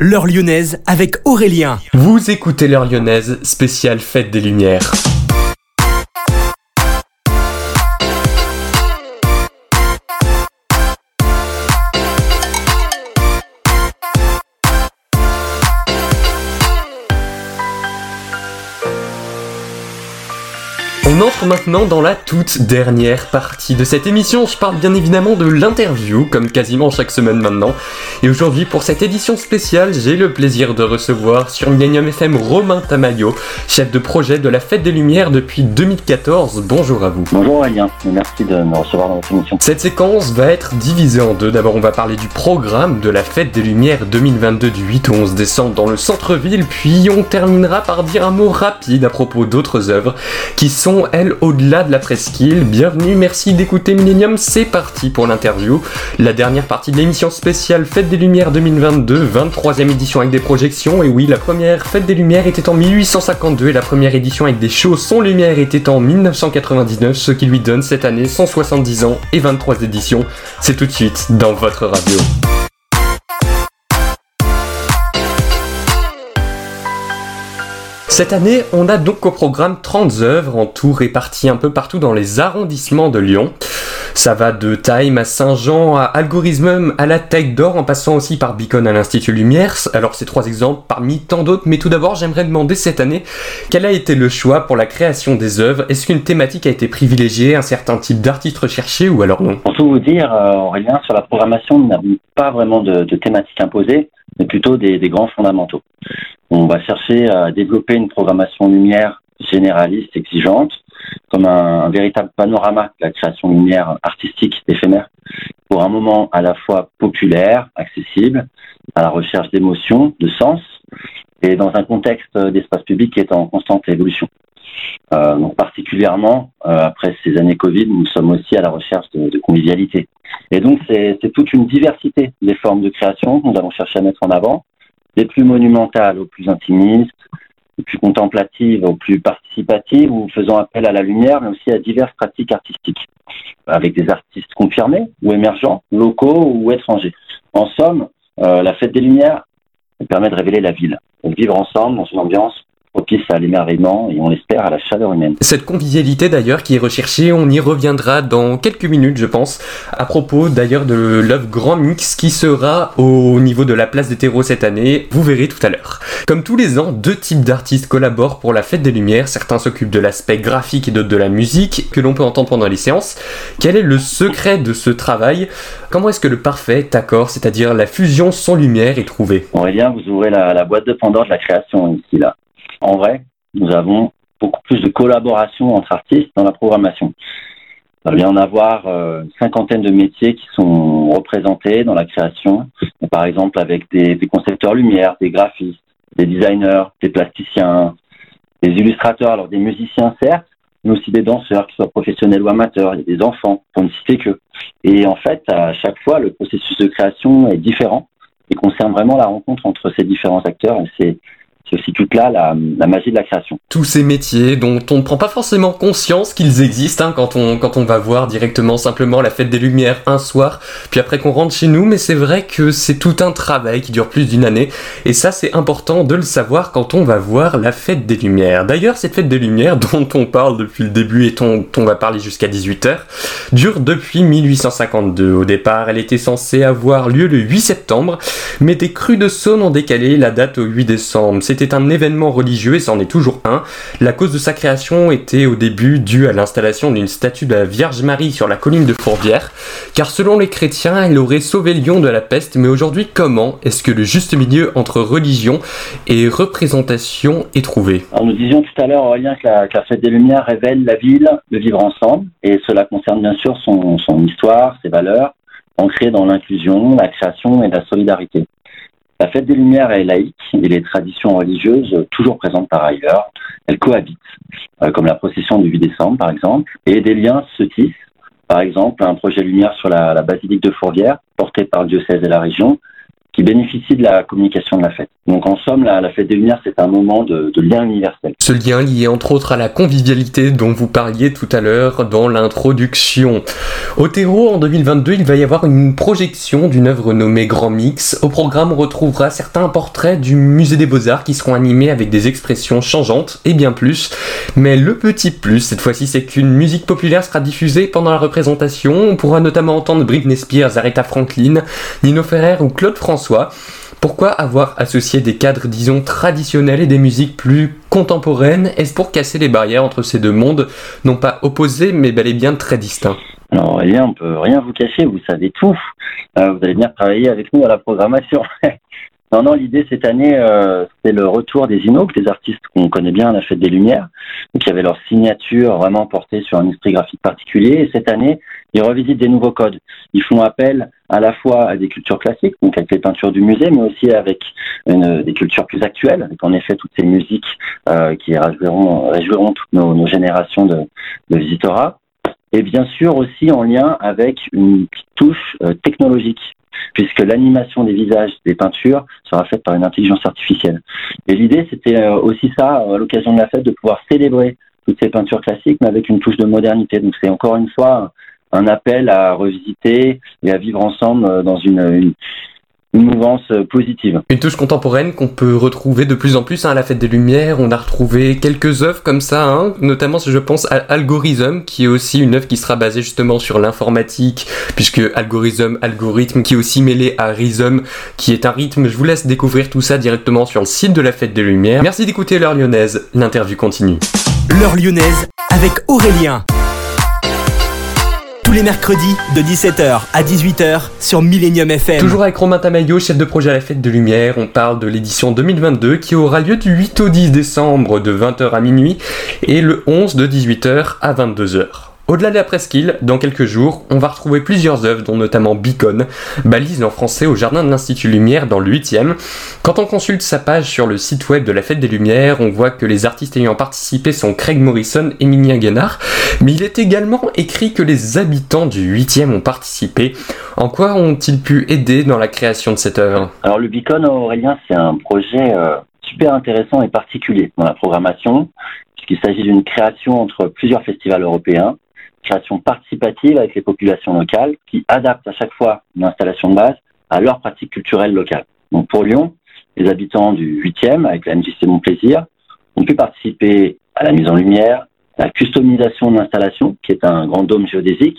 L'heure lyonnaise avec Aurélien. Vous écoutez l'heure lyonnaise, spéciale fête des Lumières. On entre maintenant dans la toute dernière partie de cette émission. Je parle bien évidemment de l'interview, comme quasiment chaque semaine maintenant. Et aujourd'hui, pour cette édition spéciale, j'ai le plaisir de recevoir sur Millennium FM Romain Tamayo, chef de projet de la Fête des Lumières depuis 2014. Bonjour à vous. Bonjour Aurélien, merci de me recevoir dans votre émission. Cette séquence va être divisée en deux. D'abord, on va parler du programme de la Fête des Lumières 2022 du 8 au 11 décembre dans le centre-ville, puis on terminera par dire un mot rapide à propos d'autres œuvres qui sont elle, au-delà de la presqu'île. Bienvenue, merci d'écouter Millennium, c'est parti pour l'interview. La dernière partie de l'émission spéciale Fête des Lumières 2022, 23e édition avec des projections. Et oui, la première Fête des Lumières était en 1852 et la première édition avec des shows sans lumière était en 1999, ce qui lui donne cette année 170 ans et 23 éditions. C'est tout de suite dans votre radio. Cette année, on a donc au programme 30 œuvres en tout réparties un peu partout dans les arrondissements de Lyon. Ça va de Time à Saint-Jean, à Algorithmum, à la Tech d'Or, en passant aussi par Beacon à l'Institut Lumière. Alors ces trois exemples parmi tant d'autres, mais tout d'abord j'aimerais demander cette année quel a été le choix pour la création des œuvres? Est-ce qu'une thématique a été privilégiée, un certain type d'artiste recherché ou alors non? Pour tout vous dire, euh, Aurélien, sur la programmation, nous n'avons pas vraiment de, de thématique imposée, mais plutôt des, des grands fondamentaux. On va chercher à développer une programmation lumière généraliste, exigeante, comme un, véritable panorama de la création lumière artistique éphémère, pour un moment à la fois populaire, accessible, à la recherche d'émotions, de sens, et dans un contexte d'espace public qui est en constante évolution. Euh, donc particulièrement euh, après ces années Covid, nous sommes aussi à la recherche de, de convivialité. Et donc c'est toute une diversité des formes de création que nous allons chercher à mettre en avant, des plus monumentales aux plus intimistes, des plus contemplatives aux plus participatives, ou faisant appel à la lumière, mais aussi à diverses pratiques artistiques, avec des artistes confirmés ou émergents, locaux ou étrangers. En somme, euh, la fête des Lumières permet de révéler la ville, de vivre ensemble dans une ambiance propice à l'émerveillement et on l'espère à la chaleur humaine. Cette convivialité d'ailleurs qui est recherchée, on y reviendra dans quelques minutes je pense, à propos d'ailleurs de l'œuvre Grand Mix qui sera au niveau de la place des terreaux cette année, vous verrez tout à l'heure. Comme tous les ans, deux types d'artistes collaborent pour la fête des lumières, certains s'occupent de l'aspect graphique et d'autres de la musique que l'on peut entendre pendant les séances. Quel est le secret de ce travail? Comment est-ce que le parfait accord, c'est-à-dire la fusion sans lumière est trouvé Aurélien, vous ouvrez la, la boîte de Pandore de la création ici là en vrai, nous avons beaucoup plus de collaboration entre artistes dans la programmation. Il va y en avoir euh, une cinquantaine de métiers qui sont représentés dans la création, par exemple avec des, concepteurs lumière, des graphistes, des designers, des plasticiens, des illustrateurs, alors des musiciens certes, mais aussi des danseurs, qui soient professionnels ou amateurs, a des enfants, pour ne citer que. Et en fait, à chaque fois, le processus de création est différent et concerne vraiment la rencontre entre ces différents acteurs. Et c'est aussi toute là la, la, magie de la création. Tous ces métiers dont on ne prend pas forcément conscience qu'ils existent hein, quand, on, quand on va voir directement simplement la fête des Lumières un soir, puis après qu'on rentre chez nous, mais c'est vrai que c'est tout un travail qui dure plus d'une année, et ça c'est important de le savoir quand on va voir la fête des Lumières. D'ailleurs, cette fête des Lumières dont on parle depuis le début et dont on va parler jusqu'à 18h, dure depuis 1852. Au départ, elle était censée avoir lieu le 8 septembre, mais des crues de Saône ont décalé la date au 8 décembre. C'était un événement religieux et c'en est toujours un. La cause de sa création était au début due à l'installation d'une statue de la Vierge Marie sur la colline de Fourvière, car selon les chrétiens, elle aurait sauvé Lyon de la peste, mais aujourd'hui, comment est-ce que le juste milieu entre religion et représentation est trouvé? Alors, Nous disions tout à l'heure, Aurélien, que la, que la, Fête des Lumières révèle la ville, de vivre ensemble, et cela concerne bien sûr son histoire, ses valeurs, ancrées dans l'inclusion, la création et la solidarité. La fête des Lumières est laïque et les traditions religieuses, toujours présentes par ailleurs, elles cohabitent, euh, comme la procession du 8 décembre par exemple, et des liens se tissent. Par exemple, un projet lumière sur la, la basilique de Fourvière, porté par le diocèse et la région, qui bénéficient de la communication de la fête. Donc en somme, la, fête des Lumières, c'est un moment de, lien universel. Ce lien lié entre autres à la convivialité dont vous parliez tout à l'heure dans l'introduction. Au terreau, en 2022, il va y avoir une projection d'une œuvre nommée Grand Mix. Au programme, on retrouvera certains portraits du musée des beaux-arts qui seront animés avec des expressions changeantes et bien plus. Mais le petit plus, cette fois-ci, c'est qu'une musique populaire sera diffusée pendant la représentation. On pourra notamment entendre Britney Spears, Aretha Franklin, Nino Ferrer ou Claude François. Pourquoi avoir associé des cadres, disons, traditionnels et des musiques plus contemporaines? Est-ce pour casser les barrières entre ces deux mondes, non pas opposés, mais bel et bien très distincts? Alors, Aurélien, on peut rien vous cacher, vous savez tout. Euh, vous allez venir travailler avec nous à la programmation. non, non, l'idée cette année, euh, c'est le retour des Inok, des artistes qu'on connaît bien à la Fête des Lumières, qui avaient leur signature vraiment portée sur un esprit graphique particulier. Et cette année, ils revisitent des nouveaux codes. Ils font appel à la fois à des cultures classiques, donc avec les peintures du musée, mais aussi avec des cultures plus actuelles, avec en effet toutes ces musiques euh, qui réjouiront, toutes nos, générations de, de visiteurs. Et bien sûr aussi en lien avec une touche euh, technologique puisque l'animation des visages des peintures sera faite par une intelligence artificielle. Et l'idée, c'était euh, aussi ça, à l'occasion de la fête, de pouvoir célébrer toutes ces peintures classiques, mais avec une touche de modernité. Donc c'est encore une fois un appel à revisiter et à vivre ensemble euh, dans une, mouvance euh, positive. Une touche contemporaine qu'on peut retrouver de plus en plus hein, à la Fête des Lumières. On a retrouvé quelques œuvres comme ça, hein, notamment je pense à Algorithm, qui est aussi une œuvre qui sera basée justement sur l'informatique, puisque Algorithm, algorithme, qui est aussi mêlé à Rhythm, qui est un rythme. Je vous laisse découvrir tout ça directement sur le site de la Fête des Lumières. Merci d'écouter l'heure lyonnaise. L'interview continue. L'heure lyonnaise avec Aurélien les mercredis de 17h à 18h sur Millennium FM. Toujours avec Romain Tamayo, chef de projet à la Fête de Lumière, on parle de l'édition 2022 qui aura lieu du 8 au 10 décembre de 20h à minuit et le 11 de 18h à 22h. Au-delà de la presqu'île, dans quelques jours, on va retrouver plusieurs œuvres, dont notamment Beacon, balise en français au jardin de l'Institut Lumière dans le 8e. Quand on consulte sa page sur le site web de la Fête des Lumières, on voit que les artistes ayant participé sont Craig Morrison et Minien Guénard, mais il est également écrit que les habitants du 8e ont participé. En quoi ont-ils pu aider dans la création de cette œuvre? Alors le Beacon, Aurélien, c'est un projet euh, super intéressant et particulier dans la programmation, puisqu'il s'agit d'une création entre plusieurs festivals européens création participative avec les populations locales qui adaptent à chaque fois une installation de base à leurs pratiques culturelles locales. Donc pour Lyon, les habitants du 8e, avec la MJC Mon Plaisir, ont pu participer à la mise en lumière, à la customisation de l'installation, qui est un grand dôme géodésique,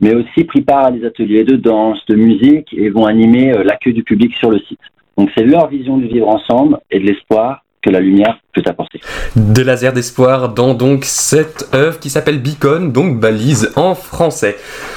mais aussi pris part à des ateliers de danse, de musique et vont animer euh, l'accueil du public sur le site. Donc c'est leur vision du vivre ensemble et de l'espoir que la lumière De laser d'espoir dans donc cette œuvre qui s'appelle Beacon, donc balise en français.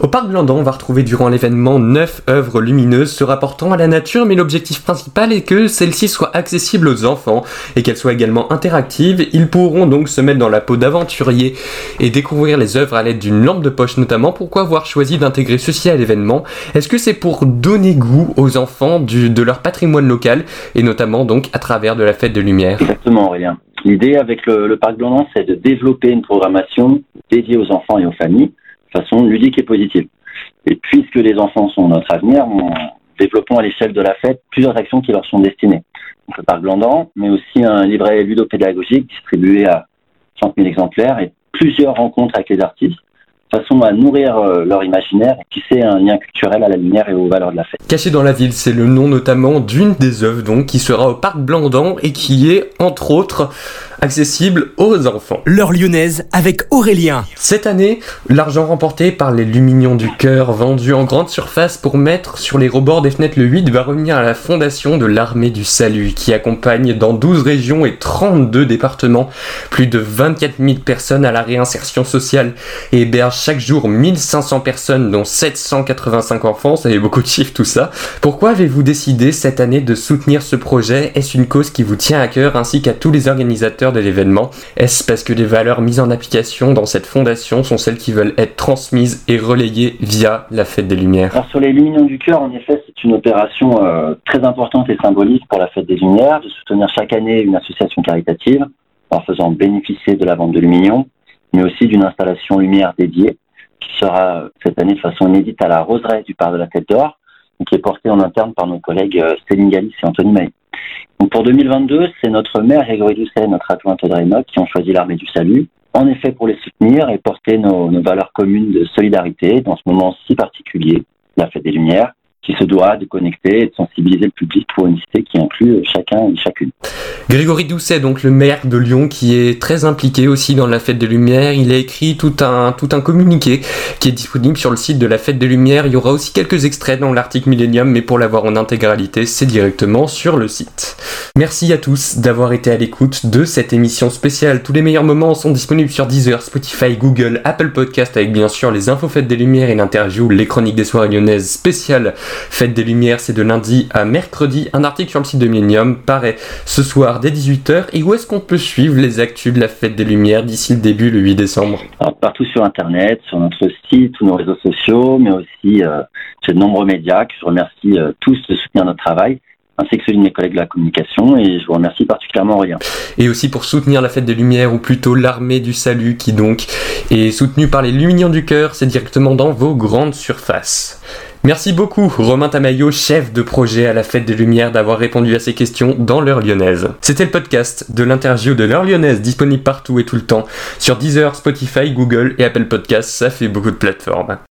Au parc Blandan, on va retrouver durant l'événement neuf œuvres lumineuses se rapportant à la nature, mais l'objectif principal est que celles-ci soient accessibles aux enfants et qu'elles soient également interactives. Ils pourront donc se mettre dans la peau d'aventuriers et découvrir les œuvres à l'aide d'une lampe de poche notamment. Pourquoi avoir choisi d'intégrer ceci à l'événement? Est-ce que c'est pour donner goût aux enfants du, de leur patrimoine local et notamment donc à travers de la fête de lumière? Exactement L'idée avec le, parc Blandan, c'est de développer une programmation dédiée aux enfants et aux familles de façon ludique et positive. Et puisque les enfants sont notre avenir, nous développons à l'échelle de la fête plusieurs actions qui leur sont destinées. Donc, le parc Blandan, mais aussi un livret ludopédagogique distribué à 30 000 exemplaires et plusieurs rencontres avec les artistes façon à nourrir euh, leur imaginaire et tisser un lien culturel à la lumière et aux valeurs de la fête. Caché dans la ville, c'est le nom notamment d'une des œuvres donc qui sera au parc Blandan et qui est entre autres accessible aux enfants. L'heure lyonnaise avec Aurélien. Cette année, l'argent remporté par les Luminions du Cœur vendus en grande surface pour mettre sur les rebords des fenêtres le 8 va revenir à la fondation de l'armée du salut qui accompagne dans 12 régions et 32 départements plus de 24 000 personnes à la réinsertion sociale et héberge chaque jour 1500 personnes dont 785 enfants, ça fait beaucoup de chiffres tout ça. Pourquoi avez-vous décidé cette année de soutenir ce projet? Est-ce une cause qui vous tient à cœur ainsi qu'à tous les organisateurs de l'événement Est-ce parce que les valeurs mises en application dans cette fondation sont celles qui veulent être transmises et relayées via la Fête des Lumières? Alors sur les Lumières du Cœur, en effet, c'est une opération euh, très importante et symbolique pour la Fête des Lumières, de soutenir chaque année une association caritative en faisant bénéficier de la vente de Luminion, mais aussi d'une installation lumière dédiée qui sera cette année de façon inédite à la roseraie du Parc de la Tête d'Or qui est porté en interne par nos collègues euh, Céline Galis et Anthony May. Donc pour 2022, c'est notre maire Grégory Doucet et notre adjointe Audrey Enoch qui ont choisi l'armée du salut, en effet pour les soutenir et porter nos valeurs communes de solidarité dans ce moment si particulier, la fête des Lumières, qui se doit de connecter et de sensibiliser le public pour une cité qui inclut chacun et chacune. Grégory Doucet, donc le maire de Lyon, qui est très impliqué aussi dans la Fête des Lumières. Il a écrit tout un, tout un communiqué qui est disponible sur le site de la Fête des Lumières. Il y aura aussi quelques extraits dans l'article Millennium, mais pour l'avoir en intégralité, c'est directement sur le site. Merci à tous d'avoir été à l'écoute de cette émission spéciale. Tous les meilleurs moments sont disponibles sur Deezer, Spotify, Google, Apple Podcast, avec bien sûr les infos Fête des Lumières et l'interview Les Chroniques des Soirées Lyonnaises spéciales Fête des Lumières, c'est de lundi à mercredi. Un article sur le site de Millennium paraît ce soir dès 18h. Et où est-ce qu'on peut suivre les actus de la Fête des Lumières d'ici le début, le 8 décembre? Alors, Partout sur Internet, sur notre site, tous nos réseaux sociaux, mais aussi euh, chez de nombreux médias que je remercie euh, tous de soutenir notre travail ainsi que celui de mes collègues de la communication et je vous remercie particulièrement Aurélien. Et aussi pour soutenir la fête des Lumières ou plutôt l'armée du salut qui donc est soutenue par les Lumignons du cœur, c'est directement dans vos grandes surfaces. Merci beaucoup Romain Tamayo, chef de projet à la Fête des Lumières, d'avoir répondu à ces questions dans l'heure lyonnaise. C'était le podcast de l'interview de l'heure lyonnaise, disponible partout et tout le temps, sur Deezer, Spotify, Google et Apple Podcasts, ça fait beaucoup de plateformes.